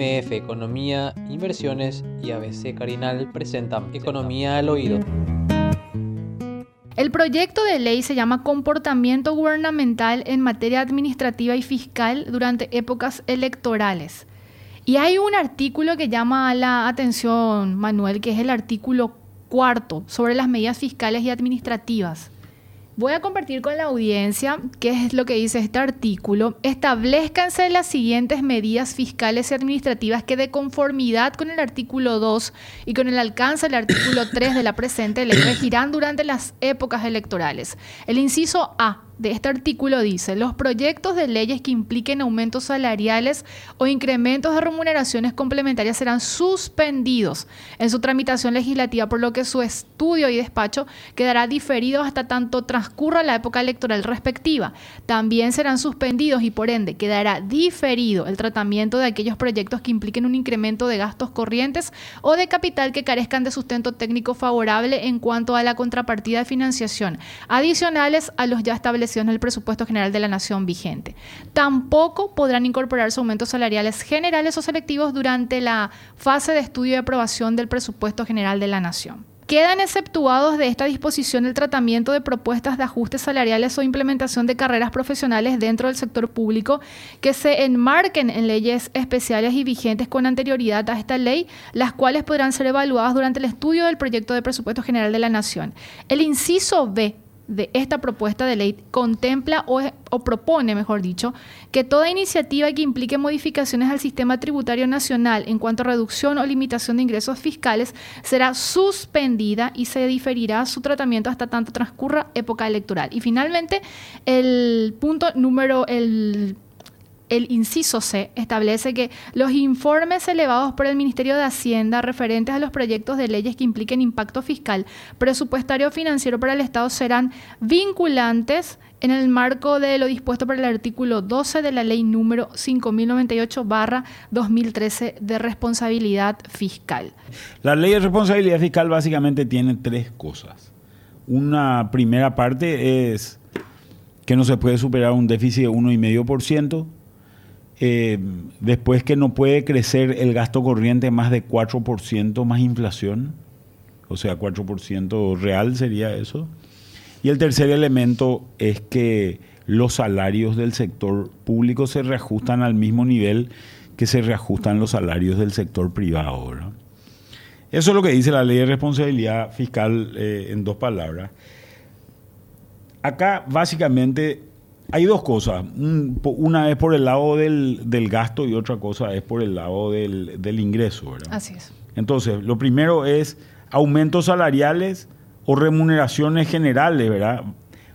MF Economía, Inversiones y ABC Carinal presentan Economía al Oído. El proyecto de ley se llama Comportamiento Gubernamental en materia administrativa y fiscal durante épocas electorales. Y hay un artículo que llama la atención, Manuel, que es el artículo cuarto sobre las medidas fiscales y administrativas. Voy a compartir con la audiencia qué es lo que dice este artículo. Establezcanse las siguientes medidas fiscales y administrativas que de conformidad con el artículo 2 y con el alcance del artículo 3 de la presente ley regirán durante las épocas electorales. El inciso A de este artículo dice, los proyectos de leyes que impliquen aumentos salariales o incrementos de remuneraciones complementarias serán suspendidos en su tramitación legislativa, por lo que su estudio y despacho quedará diferido hasta tanto transcurra la época electoral respectiva. También serán suspendidos y por ende quedará diferido el tratamiento de aquellos proyectos que impliquen un incremento de gastos corrientes o de capital que carezcan de sustento técnico favorable en cuanto a la contrapartida de financiación, adicionales a los ya establecidos en el presupuesto general de la nación vigente. Tampoco podrán incorporarse aumentos salariales generales o selectivos durante la fase de estudio y aprobación del presupuesto general de la nación. Quedan exceptuados de esta disposición el tratamiento de propuestas de ajustes salariales o implementación de carreras profesionales dentro del sector público que se enmarquen en leyes especiales y vigentes con anterioridad a esta ley, las cuales podrán ser evaluadas durante el estudio del proyecto de presupuesto general de la Nación. El inciso B de esta propuesta de ley contempla o, propone, mejor dicho, que toda iniciativa que implique modificaciones al sistema tributario nacional en cuanto a reducción o limitación de ingresos fiscales será suspendida y se diferirá su tratamiento hasta tanto transcurra época electoral. Y finalmente, el punto número, el el inciso C establece que los informes elevados por el Ministerio de Hacienda referentes a los proyectos de leyes que impliquen impacto fiscal, presupuestario o financiero para el Estado serán vinculantes en el marco de lo dispuesto por el artículo 12 de la ley número 5098-2013 de responsabilidad fiscal. La ley de responsabilidad fiscal básicamente tiene tres cosas. Una primera parte es que no se puede superar un déficit de 1,5%. Eh, después que no puede crecer el gasto corriente más de 4% más inflación, o sea, 4% real sería eso. Y el tercer elemento es que los salarios del sector público se reajustan al mismo nivel que se reajustan los salarios del sector privado. Eso es lo que dice la ley de responsabilidad fiscal eh, en dos palabras. Acá básicamente hay dos cosas. Una es por el lado del, gasto y otra cosa es por el lado del, ingreso, ¿verdad? Así es. Entonces, lo primero es aumentos salariales o remuneraciones generales, ¿verdad?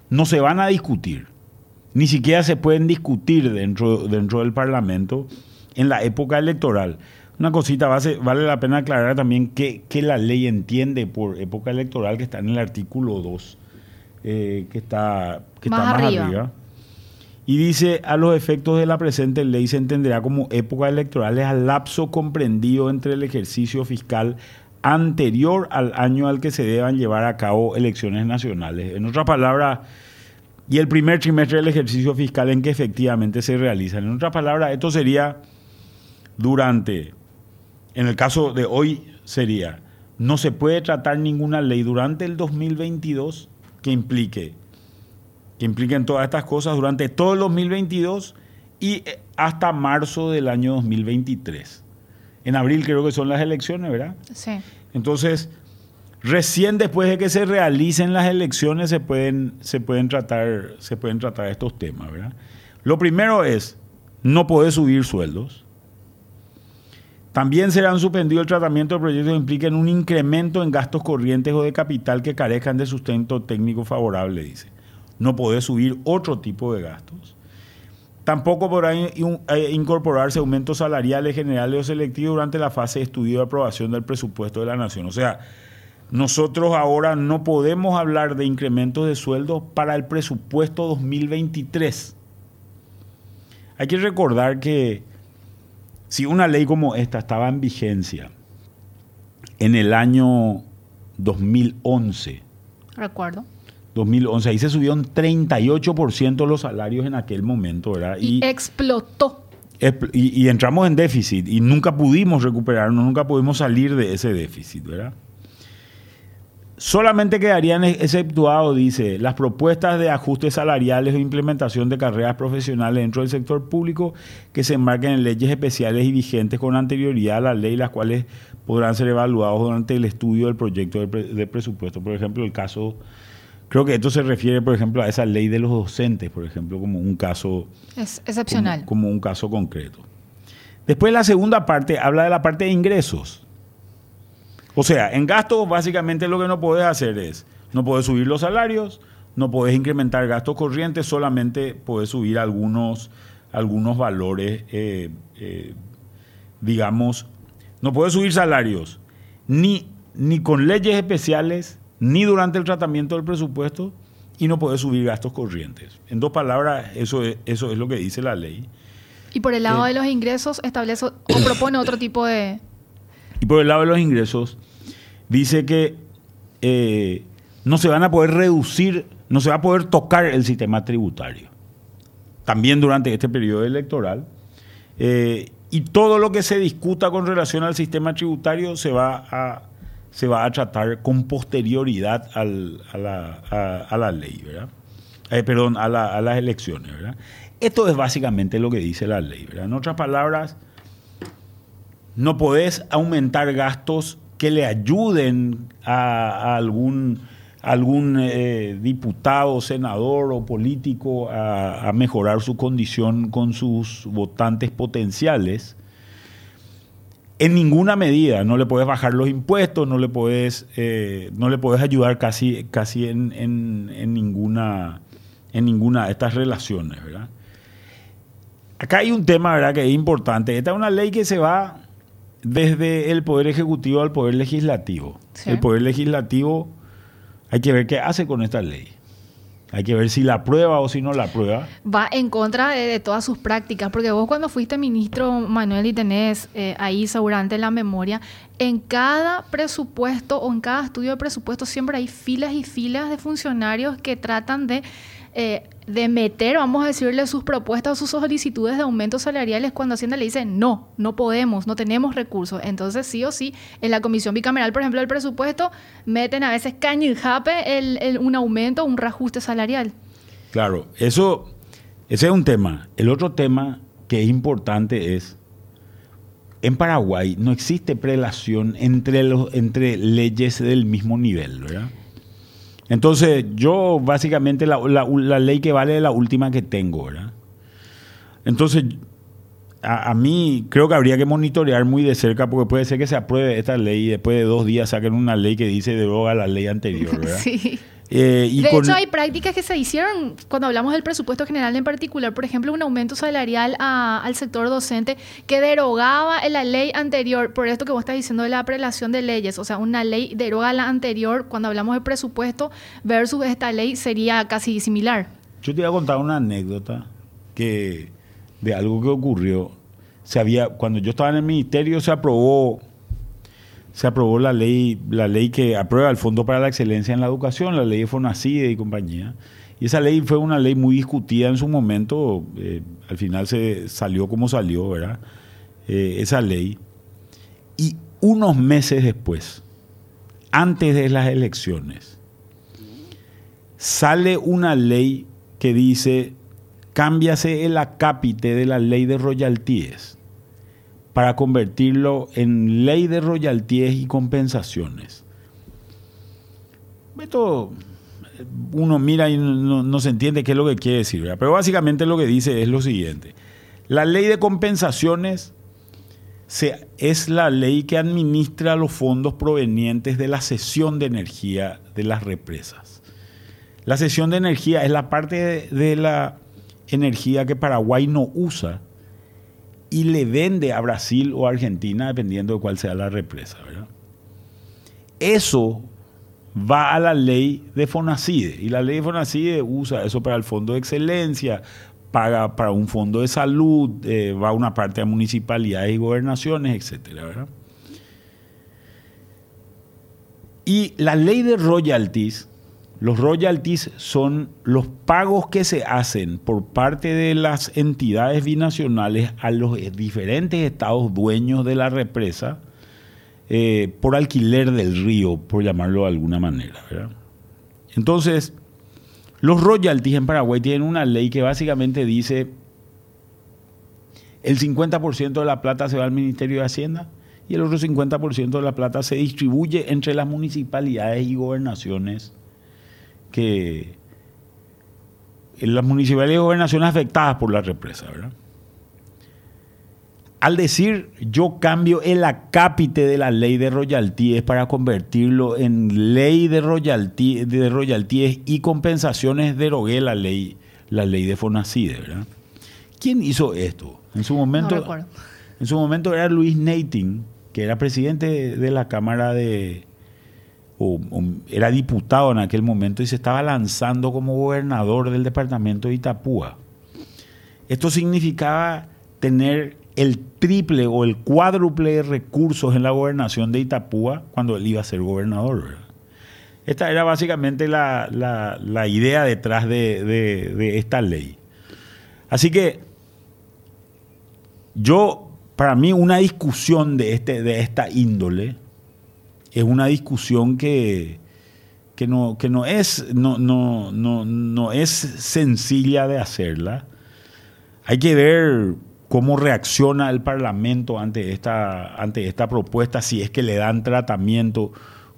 No se van a discutir. Ni siquiera se pueden discutir dentro, dentro del Parlamento en la época electoral. Una cosita, vale la pena aclarar también que, la ley entiende por época electoral que está en el artículo 2, eh, que está, que más, está más arriba y dice, a los efectos de la presente ley se entenderá como época electorales al lapso comprendido entre el ejercicio fiscal anterior al año al que se deban llevar a cabo elecciones nacionales. En otras palabras, y el primer trimestre del ejercicio fiscal en que efectivamente se realizan. En otras palabras, esto sería durante, en el caso de hoy sería, no se puede tratar ninguna ley durante el 2022 que implique que impliquen todas estas cosas durante todo el 2022 y eh, hasta marzo del año 2023. En abril creo que son las elecciones, ¿verdad? Sí. Entonces, recién después de que se realicen las elecciones se pueden, se pueden, tratar, se pueden tratar estos temas, ¿verdad? Lo primero es, no poder subir sueldos. También serán suspendido el tratamiento de proyectos que impliquen un incremento en gastos corrientes o de capital que carezcan de sustento técnico favorable, dice no puede subir otro tipo de gastos. Tampoco podrá eh, incorporarse aumentos salariales generales o selectivos durante la fase de estudio y aprobación del presupuesto de la Nación. O sea, nosotros ahora no podemos hablar de incrementos de sueldos para el presupuesto 2023. Hay que recordar que si una ley como esta estaba en vigencia en el año 2011, recuerdo 2011. Ahí se subieron 38% los salarios en aquel momento, ¿verdad? Y, explotó. y, y entramos en déficit y nunca pudimos recuperarnos, nunca pudimos salir de ese déficit, ¿verdad? Solamente quedarían exceptuados, dice, las propuestas de ajustes salariales o implementación de carreras profesionales dentro del sector público que se enmarquen en leyes especiales y vigentes con anterioridad a la ley, las cuales podrán ser evaluados durante el estudio del proyecto de, presupuesto. Por ejemplo, el caso, creo que esto se refiere, por ejemplo, a esa ley de los docentes, por ejemplo, como un caso... Es excepcional. como, como un caso concreto. Después la segunda parte habla de la parte de ingresos. O sea, en gastos básicamente lo que no puedes hacer es, no puedes subir los salarios, no puedes incrementar gastos corrientes, solamente puedes subir algunos, algunos valores, eh, eh, digamos, no puedes subir salarios ni, ni con leyes especiales, ni durante el tratamiento del presupuesto, y no puedes subir gastos corrientes. En dos palabras, eso es, eso es lo que dice la ley. Y por el lado eh, de los ingresos, establece o propone otro tipo de... Y por el lado de los ingresos, dice que eh, no se van a poder reducir, no se va a poder tocar el sistema tributario. También durante este periodo electoral. Eh, y todo lo que se discuta con relación al sistema tributario se va a, se va a tratar con posterioridad a, la, ley, ¿verdad? Eh, perdón, a, las elecciones, ¿verdad? Esto es básicamente lo que dice la ley, ¿verdad? En otras palabras, no podés aumentar gastos que le ayuden a, algún, algún eh, diputado, senador o político a, mejorar su condición con sus votantes potenciales. En ninguna medida, no le puedes bajar los impuestos, no le puedes, eh, no le puedes ayudar casi, casi en, en, ninguna, en ninguna de estas relaciones. ¿verdad? Acá hay un tema ¿verdad? que es importante. Esta es una ley que se va desde el Poder Ejecutivo al Poder Legislativo. El Poder Legislativo hay que ver qué hace con esta ley. Hay que ver si la aprueba o si no la aprueba. Va en contra de, todas sus prácticas, porque vos cuando fuiste ministro, Manuel, y tenés eh, ahí seguramente la memoria, en cada presupuesto o en cada estudio de presupuesto siempre hay filas y filas de funcionarios que tratan de eh, de meter, vamos a decirle, sus propuestas o sus solicitudes de aumentos salariales cuando Hacienda le dice no, no podemos, no tenemos recursos. Entonces, sí o sí, en la comisión bicameral, por ejemplo, del presupuesto, meten a veces caño y jape el, un aumento, un reajuste salarial. Claro, eso, ese es un tema. El otro tema que es importante es, en Paraguay no existe prelación entre, los, entre leyes del mismo nivel, ¿verdad? Entonces, yo básicamente la, ley que vale es la última que tengo, ¿verdad? Entonces, a, mí creo que habría que monitorear muy de cerca porque puede ser que se apruebe esta ley y después de dos días saquen una ley que dice deroga la ley anterior, ¿verdad? Sí. Eh, de hecho, hay prácticas que se hicieron cuando hablamos del presupuesto general en particular. Por ejemplo, un aumento salarial al sector docente que derogaba la ley anterior. Por esto que vos estás diciendo de la prelación de leyes. O sea, una ley deroga la anterior. Cuando hablamos de presupuesto versus esta ley sería casi similar. Yo te voy a contar una anécdota que de algo que ocurrió. Se había, cuando yo estaba en el ministerio se aprobó se aprobó la ley, la ley que aprueba el Fondo para la Excelencia en la Educación, la ley de Fonacide y compañía. Y esa ley fue una ley muy discutida en su momento, eh, al final se salió como salió, ¿verdad? Eh, esa ley. Y unos meses después, antes de las elecciones, sale una ley que dice, cámbiase el acápite de la ley de royalties para convertirlo en ley de royalties y compensaciones. Esto uno mira y no, se entiende qué es lo que quiere decir, pero básicamente lo que dice es lo siguiente. La ley de compensaciones es la ley que administra los fondos provenientes de la cesión de energía de las represas. La cesión de energía es la parte de la energía que Paraguay no usa y le vende a Brasil o a Argentina, dependiendo de cuál sea la represa. Eso va a la ley de Fonacide y la ley de Fonacide usa eso para el fondo de excelencia, paga para un fondo de salud, eh, va una parte a municipalidades y gobernaciones, etc. Y la ley de royalties Los royalties son los pagos que se hacen por parte de las entidades binacionales a los diferentes estados dueños de la represa eh, por alquiler del río, por llamarlo de alguna manera. Entonces, los royalties en Paraguay tienen una ley que básicamente dice el 50% de la plata se va al Ministerio de Hacienda y el otro 50% de la plata se distribuye entre las municipalidades y gobernaciones que las municipalidades y gobernaciones afectadas por la represa, ¿verdad? Al decir yo cambio el acápite de la ley de royalties para convertirlo en ley de royalties, de royalties y compensaciones, derogué la ley, la ley de Fonacide, ¿verdad? ¿Quién hizo esto? En su momento, en su momento era Luis Nating, que era presidente de la Cámara de, era diputado en aquel momento y se estaba lanzando como gobernador del departamento de Itapúa. Esto significaba tener el triple o el cuádruple de recursos en la gobernación de Itapúa cuando él iba a ser gobernador. Esta era básicamente la, idea detrás de, de, esta ley. Así que yo, para mí, una discusión de, este, de esta índole, es una discusión que, que, no, que no, es, no, no, no, no es sencilla de hacerla. Hay que ver cómo reacciona el Parlamento ante esta, ante esta propuesta, si es que le dan tratamiento,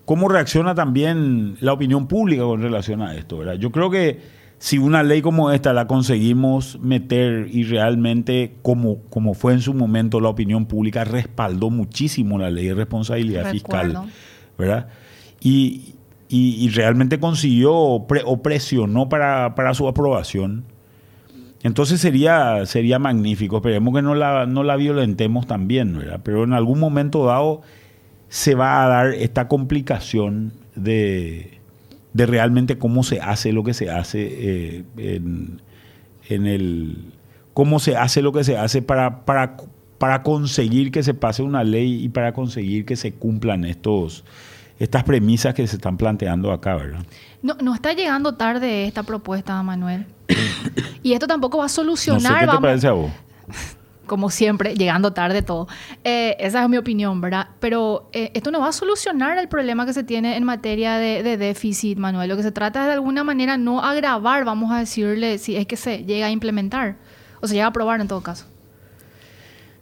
cómo reacciona también la opinión pública con relación a esto. ¿verdad? Yo creo que si una ley como esta la conseguimos meter y realmente, como, como fue en su momento la opinión pública, respaldó muchísimo la ley de responsabilidad fiscal, ¿verdad? Y, realmente consiguió o presionó para, su aprobación. Entonces sería, sería magnífico. Esperemos que no la, no la violentemos también, ¿verdad? Pero en algún momento dado se va a dar esta complicación de de realmente cómo se hace lo que se hace eh, en, el cómo se hace lo que se hace para, para, para conseguir que se pase una ley y para conseguir que se cumplan estos estas premisas que se están planteando acá, ¿verdad? No, no está llegando tarde esta propuesta, Manuel. y esto tampoco va a solucionar. ¿Qué te parece a vos? como siempre, llegando tarde todo. Eh, esa es mi opinión, ¿verdad? Pero eh, esto no va a solucionar el problema que se tiene en materia de, déficit, Manuel. Lo que se trata es de alguna manera no agravar, vamos a decirle, si es que se llega a implementar o se llega a aprobar en todo caso.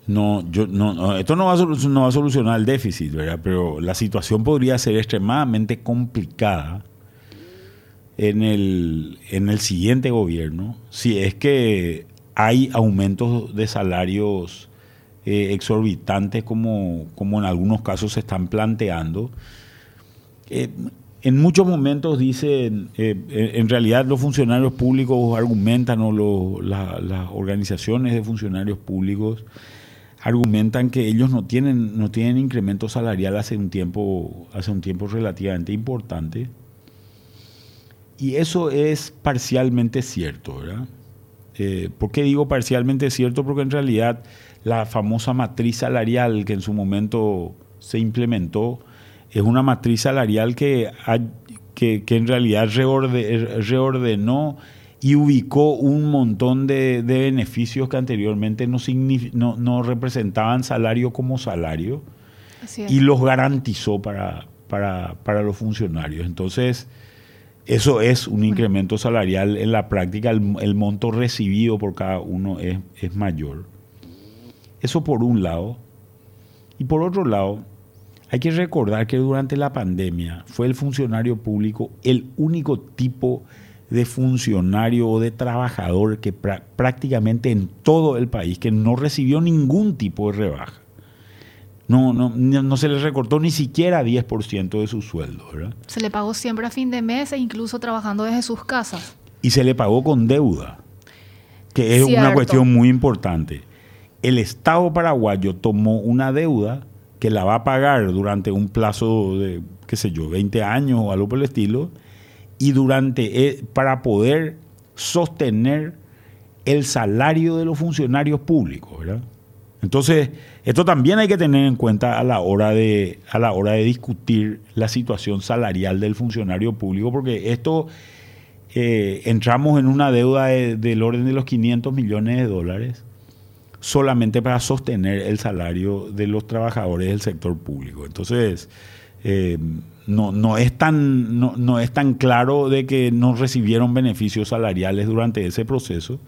No, yo, no, esto no va, a no va a solucionar el déficit, ¿verdad? Pero la situación podría ser extremadamente complicada en el, en el siguiente gobierno si es que hay aumentos de salarios eh, exorbitantes como, como en algunos casos se están planteando. Eh, en muchos momentos dicen, eh, en realidad los funcionarios públicos argumentan, o las organizaciones de funcionarios públicos argumentan que ellos no tienen, no tienen incremento salarial hace un tiempo, hace un tiempo relativamente importante. Y eso es parcialmente cierto, ¿verdad? Eh, ¿Por qué digo parcialmente cierto? Porque en realidad la famosa matriz salarial que en su momento se implementó es una matriz salarial que, que, en realidad reordenó y ubicó un montón de, beneficios que anteriormente no, no, representaban salario como salario y los garantizó para, para, para los funcionarios. Entonces, eso es un incremento salarial. En la práctica el, monto recibido por cada uno es, es, mayor. Eso por un lado. Y por otro lado, hay que recordar que durante la pandemia fue el funcionario público el único tipo de funcionario o de trabajador que prácticamente en todo el país que no recibió ningún tipo de rebaja. No, no, no se le recortó ni siquiera 10% de su sueldo, ¿verdad? Se le pagó siempre a fin de mes e incluso trabajando desde sus casas. Y se le pagó con deuda, que es una cuestión muy importante. El Estado paraguayo tomó una deuda que la va a pagar durante un plazo de, qué sé yo, 20 años o algo por el estilo, y durante, eh, para poder sostener el salario de los funcionarios públicos, ¿verdad? Entonces, esto también hay que tener en cuenta a la hora de, a la hora de discutir la situación salarial del funcionario público, porque esto eh, entramos en una deuda del orden de los 500 millones de dólares solamente para sostener el salario de los trabajadores del sector público. Entonces, eh, no, no, es tan, no, no, es tan claro de que no recibieron beneficios salariales durante ese proceso.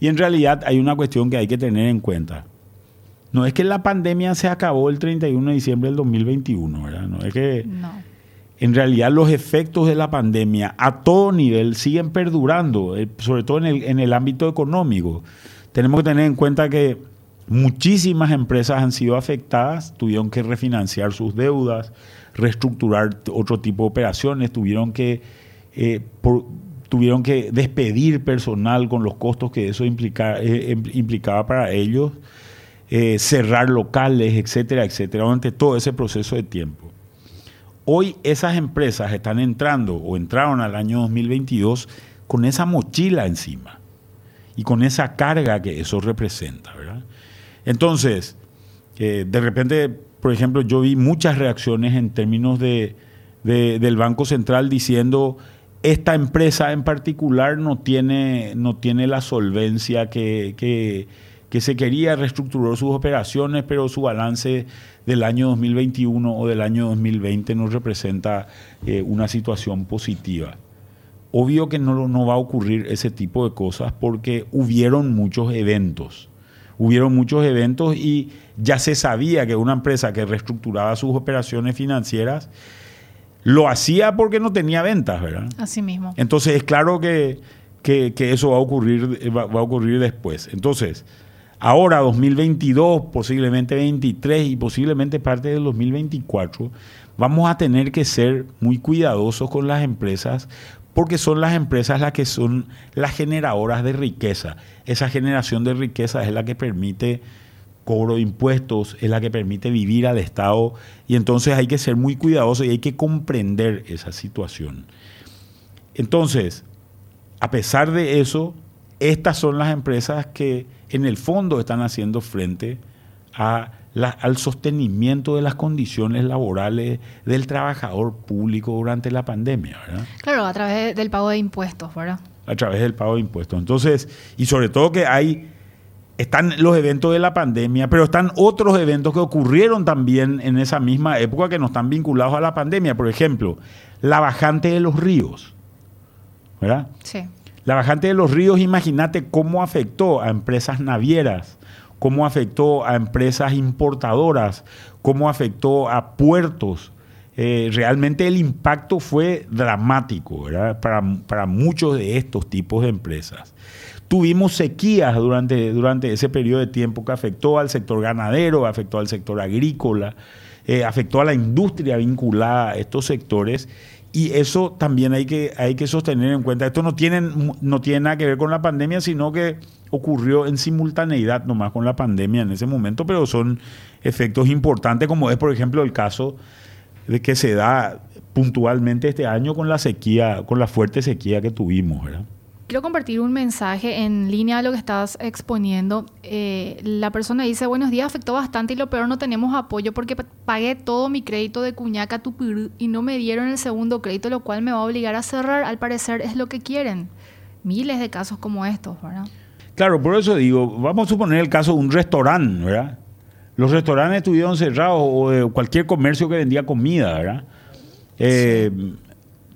Y en realidad hay una cuestión que hay que tener en cuenta. No es que la pandemia se acabó el 31 de diciembre del 2021, ¿verdad? No es que... En realidad los efectos de la pandemia a todo nivel siguen perdurando, eh, sobre todo en el, en el ámbito económico. Tenemos que tener en cuenta que muchísimas empresas han sido afectadas, tuvieron que refinanciar sus deudas, reestructurar otro tipo de operaciones, tuvieron que, eh, tuvieron que despedir personal con los costos que eso eh, implicaba para ellos. Eh, cerrar locales, etcétera, etcétera, durante todo ese proceso de tiempo. Hoy esas empresas están entrando o entraron al año 2022 con esa mochila encima y con esa carga que eso representa. ¿verdad? Entonces, de repente, por ejemplo, yo vi muchas reacciones en términos de, del Banco Central diciendo esta empresa en particular no tiene, no tiene la solvencia que, que se quería reestructurar sus operaciones, pero su balance del año 2021 o del año 2020 no representa eh, una situación positiva. Obvio que no, no va a ocurrir ese tipo de cosas porque hubieron muchos eventos. Hubieron muchos eventos y ya se sabía que una empresa que reestructuraba sus operaciones financieras lo hacía porque no tenía ventas, ¿verdad? Así mismo. Entonces es claro que, que, eso va a ocurrir, va, va a ocurrir después. Entonces, ahora 2022, posiblemente 23 y posiblemente parte del 2024, vamos a tener que ser muy cuidadosos con las empresas porque son las empresas las que son las generadoras de riqueza. Esa generación de riqueza es la que permite cobro de impuestos, es la que permite vivir al Estado y entonces hay que ser muy cuidadosos y hay que comprender esa situación. Entonces, a pesar de eso, estas son las empresas que en el fondo están haciendo frente a al sostenimiento de las condiciones laborales del trabajador público durante la pandemia. ¿verdad? Claro, a través del pago de impuestos, ¿verdad? A través del pago de impuestos. Entonces, y sobre todo que hay, están los eventos de la pandemia, pero están otros eventos que ocurrieron también en esa misma época que no están vinculados a la pandemia. Por ejemplo, la bajante de los ríos. ¿Verdad? Sí. La bajante de los ríos, imagínate cómo afectó a empresas navieras, cómo afectó a empresas importadoras, cómo afectó a puertos. Eh, realmente el impacto fue dramático para, para, muchos de estos tipos de empresas. Tuvimos sequías durante, durante ese periodo de tiempo que afectó al sector ganadero, afectó al sector agrícola, eh, afectó a la industria vinculada a estos sectores y eso también hay que, hay que sostener en cuenta. Esto no tiene, no tiene nada que ver con la pandemia, sino que ocurrió en simultaneidad nomás con la pandemia en ese momento, pero son efectos importantes, como es, por ejemplo, el caso de que se da puntualmente este año con la sequía, con la fuerte sequía que tuvimos. Quiero compartir un mensaje en línea a lo que estás exponiendo. Eh, la persona dice, buenos días, afectó bastante y lo peor no tenemos apoyo porque pagué todo mi crédito de Cuñaca Tupirú y no me dieron el segundo crédito, lo cual me va a obligar a cerrar. Al parecer es lo que quieren. Miles de casos como estos, ¿verdad? Claro, por eso digo, vamos a suponer el caso de un restaurante, ¿verdad? Los restaurantes estuvieron cerrados o de cualquier comercio que vendía comida, ¿verdad? Eh,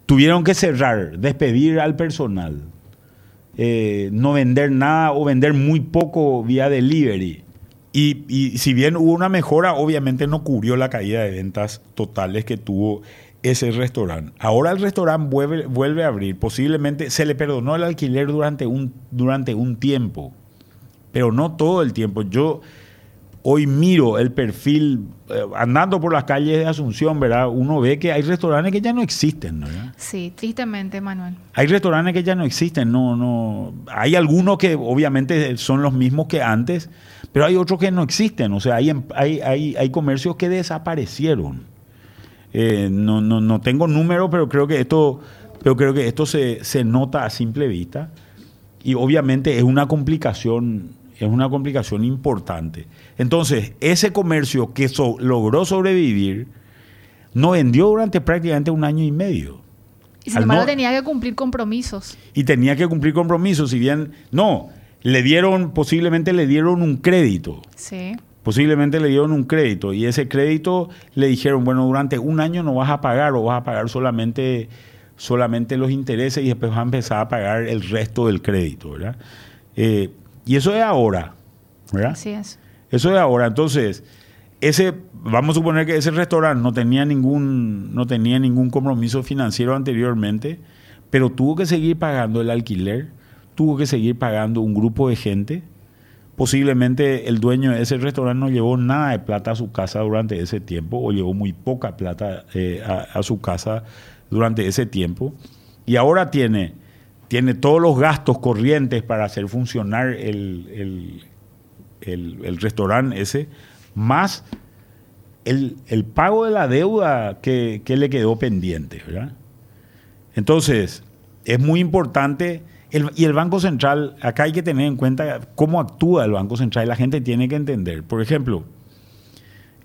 tuvieron que cerrar, despedir al personal eh, no vender nada o vender muy poco vía delivery. Y, y, si bien hubo una mejora, obviamente no cubrió la caída de ventas totales que tuvo ese restaurante. Ahora el restaurante vuelve, vuelve a abrir. Posiblemente se le perdonó el alquiler durante un, durante un tiempo, pero no todo el tiempo. Yo hoy miro el perfil, eh, andando por las calles de Asunción, ¿verdad? Uno ve que hay restaurantes que ya no existen, ¿verdad? Sí, tristemente, Manuel. Hay restaurantes que ya no existen, no, no. Hay algunos que obviamente son los mismos que antes, pero hay otros que no existen. O sea, hay, em, hay, hay, hay comercios que desaparecieron. Eh, no, no, no tengo número, pero creo que esto, pero creo que esto se, se nota a simple vista. Y obviamente es una complicación es una complicación importante. Entonces, ese comercio que logró sobrevivir no vendió durante prácticamente un año y medio. Y sin embargo tenía que cumplir compromisos. Y tenía que cumplir compromisos, si bien no, le dieron, posiblemente le dieron un crédito. Sí. Posiblemente le dieron un crédito y ese crédito le dijeron, bueno, durante un año no vas a pagar o vas a pagar solamente, solamente los intereses y después vas a empezar a pagar el resto del crédito, ¿verdad? Eh, y eso es ahora, ¿verdad? Así es. Eso es ahora. Entonces, ese, vamos a suponer que ese restaurante no tenía ningún, no tenía ningún compromiso financiero anteriormente, pero tuvo que seguir pagando el alquiler, tuvo que seguir pagando un grupo de gente. Posiblemente el dueño de ese restaurante no llevó nada de plata a su casa durante ese tiempo, o llevó muy poca plata eh, a, su casa durante ese tiempo. Y ahora tiene, tiene todos los gastos corrientes para hacer funcionar el, el, el restaurante ese más el, pago de la deuda que, le quedó pendiente. Entonces, es muy importante, y el Banco Central, acá hay que tener en cuenta cómo actúa el Banco Central, y la gente tiene que entender. Por ejemplo,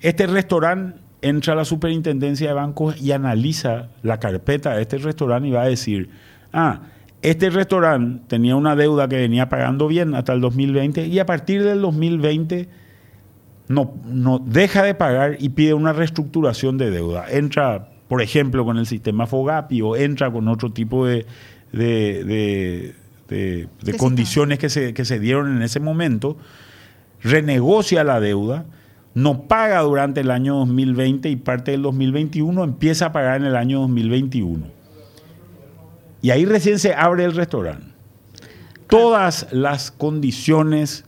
este restaurante entra a la superintendencia de bancos y analiza la carpeta de este restaurante y va a decir, ah, este restaurante tenía una deuda que venía pagando bien hasta el 2020 y a partir del 2020 no, no deja de pagar y pide una reestructuración de deuda. Entra, por ejemplo, con el sistema Fogapi o entra con otro tipo de, de, condiciones que se, que se dieron en ese momento, renegocia la deuda, no paga durante el año 2020 y parte del 2021 empieza a pagar en el año 2021. Y ahí recién se abre el restaurante. Todas las condiciones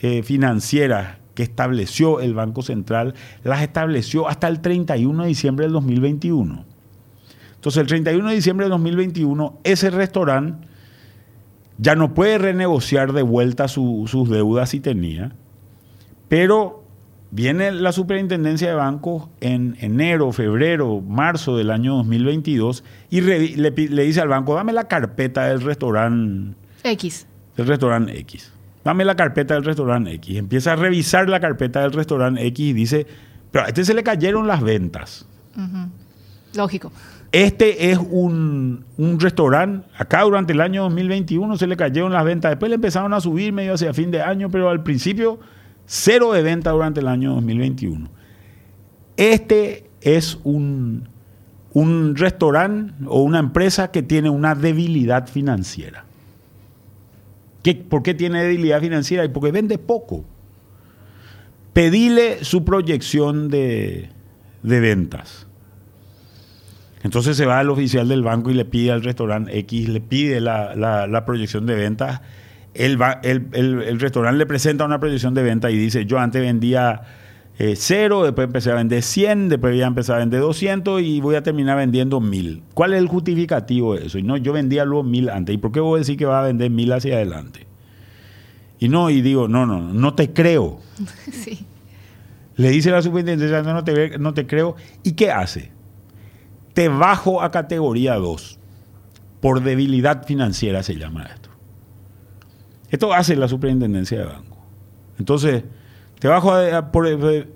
eh, financieras que estableció el Banco Central, las estableció hasta el 31 de diciembre del 2021. Entonces, el 31 de diciembre del 2021, ese restaurante ya no puede renegociar de vuelta sus deudas si tenía, pero viene la superintendencia de bancos en enero, febrero, marzo del año 2022 y le, le dice al banco, dame la carpeta del restaurante X. Del restaurante X dame la carpeta del restaurante X. Empieza a revisar la carpeta del restaurante X y dice, pero a este se le cayeron las ventas. Lógico. Este es un, restaurante, acá durante el año 2021 se le cayeron las ventas, después le empezaron a subir medio hacia fin de año, pero al principio cero de venta durante el año 2021. Este es un, un restaurante o una empresa que tiene una debilidad financiera. ¿Por qué tiene debilidad financiera? Porque vende poco. Pedile su proyección de, ventas. Entonces se va al oficial del banco y le pide al restaurante X, le pide la, proyección de ventas. El, el, restaurante le presenta una proyección de venta y dice, yo antes vendía eh, cero, después empecé a vender 100, después voy a empezar a vender 200 y voy a terminar vendiendo 1000. ¿Cuál es el justificativo de eso? Y no, yo vendía luego 1000 antes. ¿Y por qué vos decís que va a vender 1000 hacia adelante? Y no, y digo, no, no, no te creo. Sí. Le dice la superintendencia, no, no te, no te creo. ¿Y qué hace? Te bajo a categoría 2. Por debilidad financiera se llama esto. Esto hace la superintendencia de banco. Entonces, te bajo a, por, eh,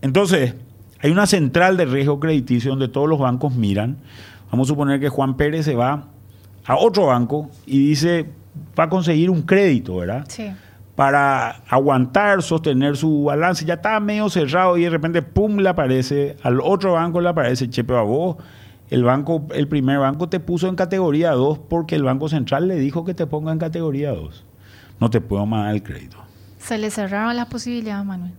entonces, hay una central de riesgo crediticio donde todos los bancos miran. Vamos a suponer que Juan Pérez se va a otro banco y dice, va a conseguir un crédito, ¿verdad? Sí. Para aguantar, sostener su balance. Ya está medio cerrado y de repente, pum, le aparece, al otro banco le aparece, chepe a vos, el banco, el primer banco te puso en categoría 2 porque el Banco Central le dijo que te ponga en categoría 2. No te puedo mandar el crédito. Se le cerraron las posibilidades, Manuel.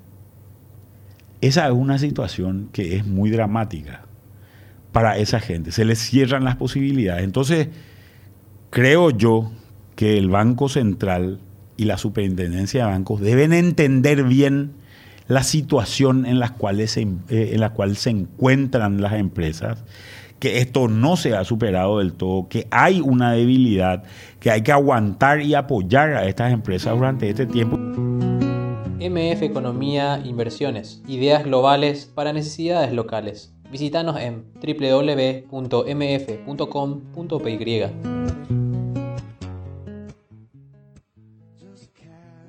Esa es una situación que es muy dramática para esa gente. Se les cierran las posibilidades. Entonces, creo yo que el Banco Central y la Superintendencia de Bancos deben entender bien la situación en la se, eh, en la cual se encuentran las empresas, que esto no se ha superado del todo, que hay una debilidad, que hay que aguantar y apoyar a estas empresas durante este tiempo. MF Economía Inversiones, ideas globales para necesidades locales. Visítanos en www.mf.com.py.